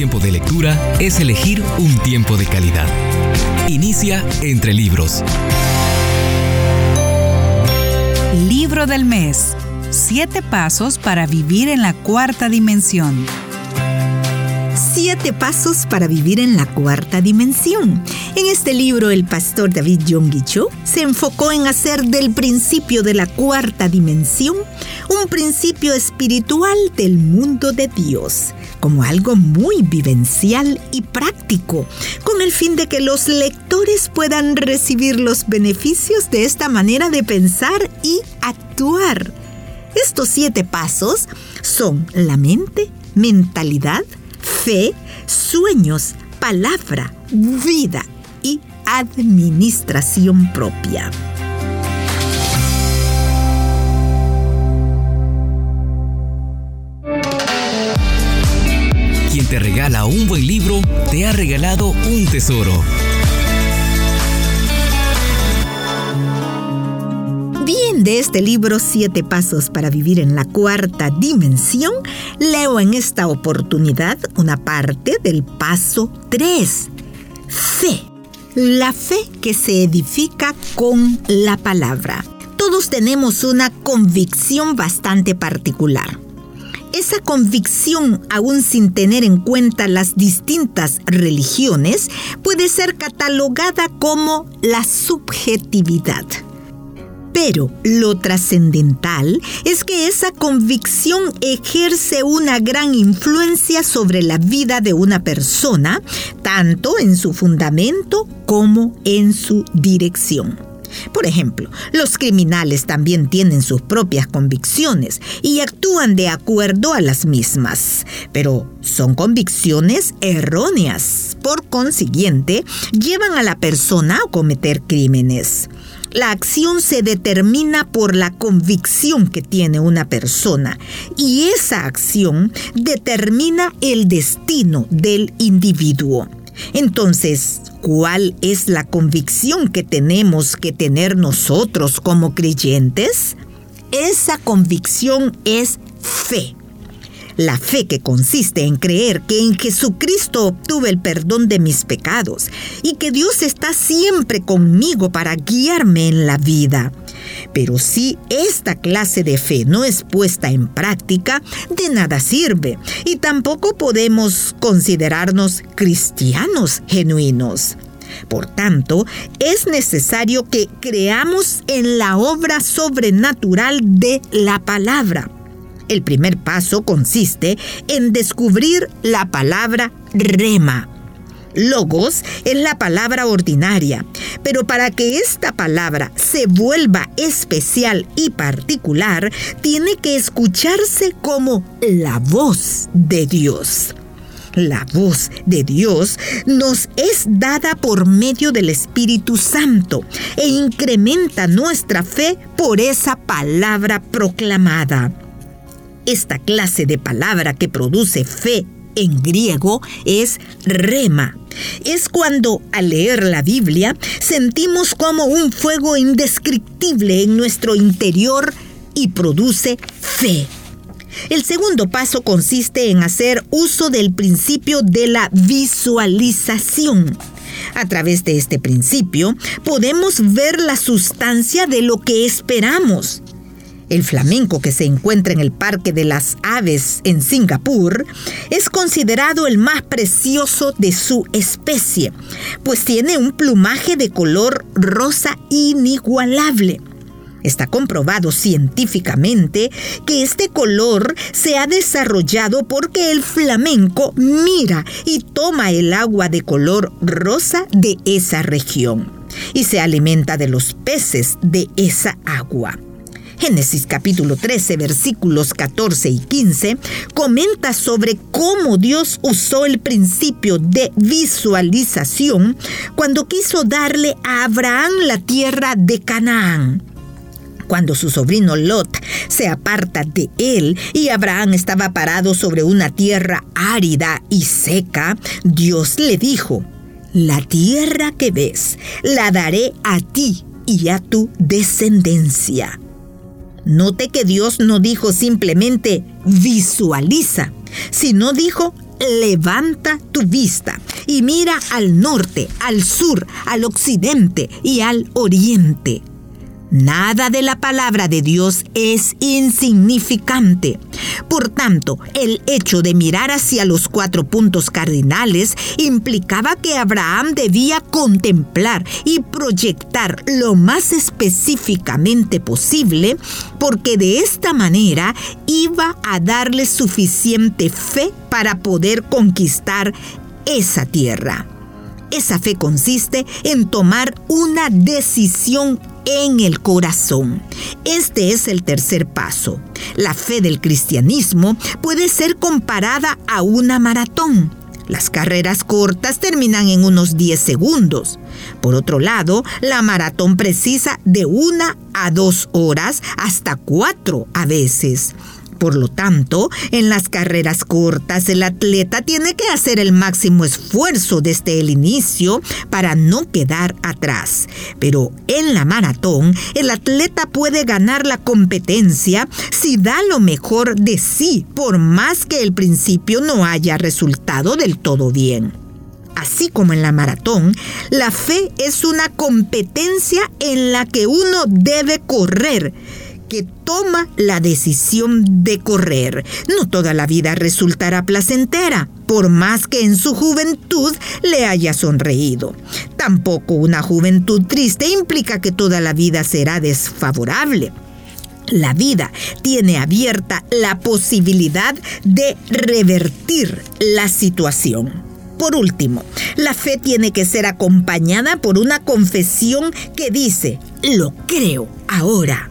tiempo de lectura es elegir un tiempo de calidad. Inicia entre libros. Libro del mes. Siete pasos para vivir en la cuarta dimensión. Siete pasos para vivir en la cuarta dimensión. En este libro, el pastor David Yonggi Cho se enfocó en hacer del principio de la cuarta dimensión un principio espiritual del mundo de Dios, como algo muy vivencial y práctico, con el fin de que los lectores puedan recibir los beneficios de esta manera de pensar y actuar. Estos siete pasos son la mente, mentalidad, fe, sueños, palabra, vida y administración propia. Te regala un buen libro, te ha regalado un tesoro. Bien, de este libro Siete Pasos para Vivir en la Cuarta Dimensión, leo en esta oportunidad una parte del paso 3. Fe. La fe que se edifica con la palabra. Todos tenemos una convicción bastante particular. Esa convicción, aún sin tener en cuenta las distintas religiones, puede ser catalogada como la subjetividad. Pero lo trascendental es que esa convicción ejerce una gran influencia sobre la vida de una persona, tanto en su fundamento como en su dirección. Por ejemplo, los criminales también tienen sus propias convicciones y actúan de acuerdo a las mismas, pero son convicciones erróneas. Por consiguiente, llevan a la persona a cometer crímenes. La acción se determina por la convicción que tiene una persona y esa acción determina el destino del individuo. Entonces, ¿cuál es la convicción que tenemos que tener nosotros como creyentes? Esa convicción es fe. La fe que consiste en creer que en Jesucristo obtuve el perdón de mis pecados y que Dios está siempre conmigo para guiarme en la vida. Pero si esta clase de fe no es puesta en práctica, de nada sirve y tampoco podemos considerarnos cristianos genuinos. Por tanto, es necesario que creamos en la obra sobrenatural de la palabra. El primer paso consiste en descubrir la palabra rema. Logos es la palabra ordinaria, pero para que esta palabra se vuelva especial y particular, tiene que escucharse como la voz de Dios. La voz de Dios nos es dada por medio del Espíritu Santo e incrementa nuestra fe por esa palabra proclamada. Esta clase de palabra que produce fe en griego es rema. Es cuando al leer la Biblia sentimos como un fuego indescriptible en nuestro interior y produce fe. El segundo paso consiste en hacer uso del principio de la visualización. A través de este principio podemos ver la sustancia de lo que esperamos. El flamenco que se encuentra en el Parque de las Aves en Singapur es considerado el más precioso de su especie, pues tiene un plumaje de color rosa inigualable. Está comprobado científicamente que este color se ha desarrollado porque el flamenco mira y toma el agua de color rosa de esa región y se alimenta de los peces de esa agua. Génesis capítulo 13 versículos 14 y 15 comenta sobre cómo Dios usó el principio de visualización cuando quiso darle a Abraham la tierra de Canaán cuando su sobrino Lot se aparta de él y Abraham estaba parado sobre una tierra árida y seca, Dios le dijo, la tierra que ves la daré a ti y a tu descendencia. Note que Dios no dijo simplemente visualiza, sino dijo levanta tu vista y mira al norte, al sur, al occidente y al oriente. Nada de la palabra de Dios es insignificante. Por tanto, el hecho de mirar hacia los cuatro puntos cardinales implicaba que Abraham debía contemplar y proyectar lo más específicamente posible, porque de esta manera iba a darle suficiente fe para poder conquistar esa tierra. Esa fe consiste en tomar una decisión en el corazón. Este es el tercer paso. La fe del cristianismo puede ser comparada a una maratón. Las carreras cortas terminan en unos 10 segundos. Por otro lado, la maratón precisa de una a dos horas hasta cuatro a veces. Por lo tanto, en las carreras cortas el atleta tiene que hacer el máximo esfuerzo desde el inicio para no quedar atrás. Pero en la maratón, el atleta puede ganar la competencia si da lo mejor de sí, por más que el principio no haya resultado del todo bien. Así como en la maratón, la fe es una competencia en la que uno debe correr que toma la decisión de correr. No toda la vida resultará placentera, por más que en su juventud le haya sonreído. Tampoco una juventud triste implica que toda la vida será desfavorable. La vida tiene abierta la posibilidad de revertir la situación. Por último, la fe tiene que ser acompañada por una confesión que dice, lo creo ahora.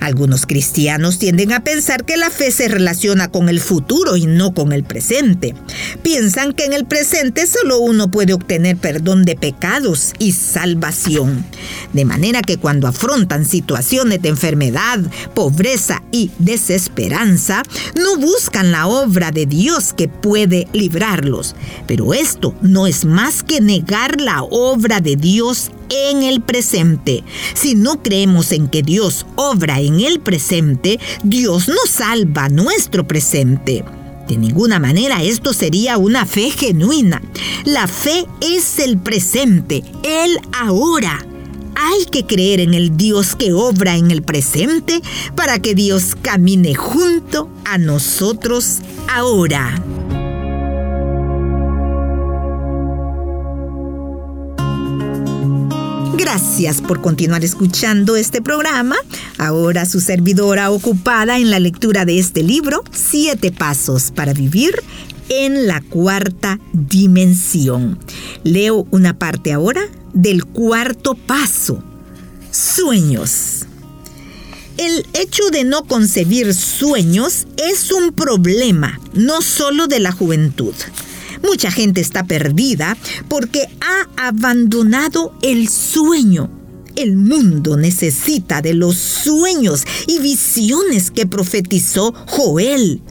Algunos cristianos tienden a pensar que la fe se relaciona con el futuro y no con el presente. Piensan que en el presente solo uno puede obtener perdón de pecados y salvación. De manera que cuando afrontan situaciones de enfermedad, pobreza y desesperanza, no buscan la obra de Dios que puede librarlos. Pero esto no es más que negar la obra de Dios en el presente. Si no creemos en que Dios obra en el presente, Dios no salva nuestro presente. De ninguna manera esto sería una fe genuina. La fe es el presente, el ahora. Hay que creer en el Dios que obra en el presente para que Dios camine junto a nosotros ahora. Gracias por continuar escuchando este programa. Ahora su servidora ocupada en la lectura de este libro, Siete Pasos para Vivir en la Cuarta Dimensión. Leo una parte ahora del cuarto paso. Sueños. El hecho de no concebir sueños es un problema, no solo de la juventud. Mucha gente está perdida porque ha abandonado el sueño. El mundo necesita de los sueños y visiones que profetizó Joel.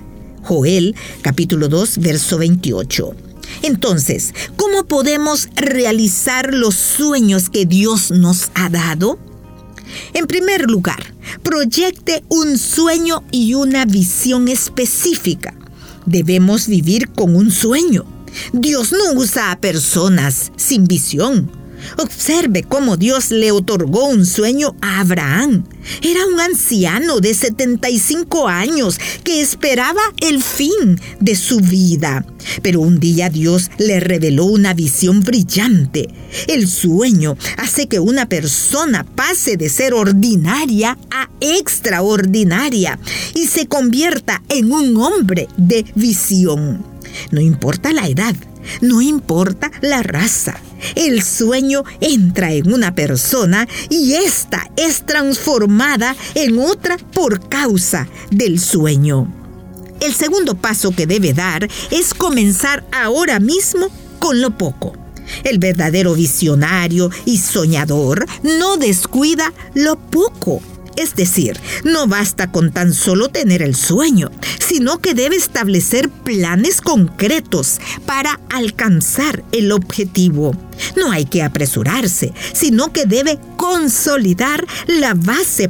Joel capítulo 2 verso 28. Entonces, ¿cómo podemos realizar los sueños que Dios nos ha dado? En primer lugar, proyecte un sueño y una visión específica. Debemos vivir con un sueño. Dios no usa a personas sin visión. Observe cómo Dios le otorgó un sueño a Abraham. Era un anciano de 75 años que esperaba el fin de su vida. Pero un día Dios le reveló una visión brillante. El sueño hace que una persona pase de ser ordinaria a extraordinaria y se convierta en un hombre de visión. No importa la edad, no importa la raza. El sueño entra en una persona y ésta es transformada en otra por causa del sueño. El segundo paso que debe dar es comenzar ahora mismo con lo poco. El verdadero visionario y soñador no descuida lo poco es decir, no basta con tan solo tener el sueño, sino que debe establecer planes concretos para alcanzar el objetivo. No hay que apresurarse, sino que debe consolidar la base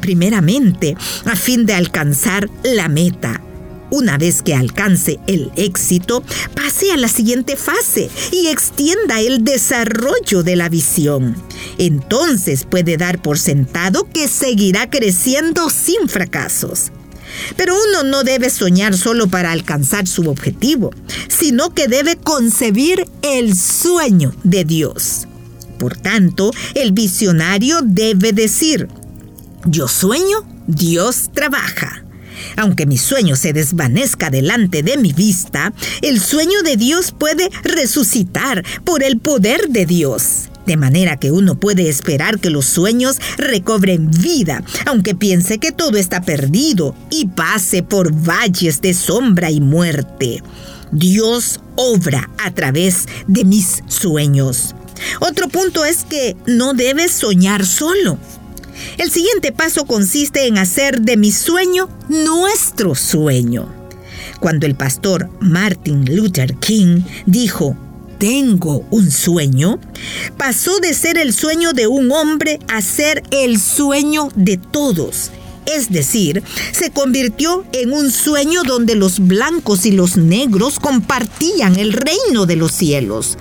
primeramente a fin de alcanzar la meta. Una vez que alcance el éxito, pase a la siguiente fase y extienda el desarrollo de la visión. Entonces puede dar por sentado que seguirá creciendo sin fracasos. Pero uno no debe soñar solo para alcanzar su objetivo, sino que debe concebir el sueño de Dios. Por tanto, el visionario debe decir, yo sueño, Dios trabaja. Aunque mi sueño se desvanezca delante de mi vista, el sueño de Dios puede resucitar por el poder de Dios. De manera que uno puede esperar que los sueños recobren vida, aunque piense que todo está perdido y pase por valles de sombra y muerte. Dios obra a través de mis sueños. Otro punto es que no debes soñar solo. El siguiente paso consiste en hacer de mi sueño nuestro sueño. Cuando el pastor Martin Luther King dijo, tengo un sueño, pasó de ser el sueño de un hombre a ser el sueño de todos. Es decir, se convirtió en un sueño donde los blancos y los negros compartían el reino de los cielos.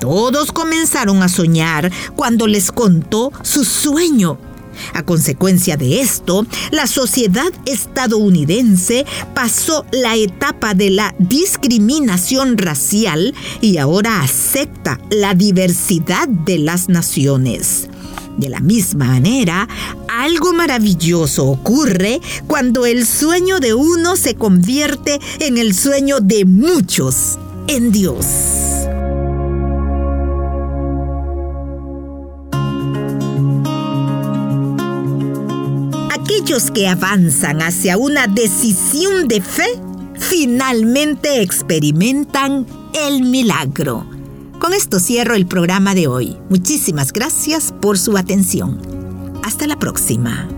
Todos comenzaron a soñar cuando les contó su sueño a consecuencia de esto, la sociedad estadounidense pasó la etapa de la discriminación racial y ahora acepta la diversidad de las naciones. De la misma manera, algo maravilloso ocurre cuando el sueño de uno se convierte en el sueño de muchos en Dios. Aquellos que avanzan hacia una decisión de fe finalmente experimentan el milagro. Con esto cierro el programa de hoy. Muchísimas gracias por su atención. Hasta la próxima.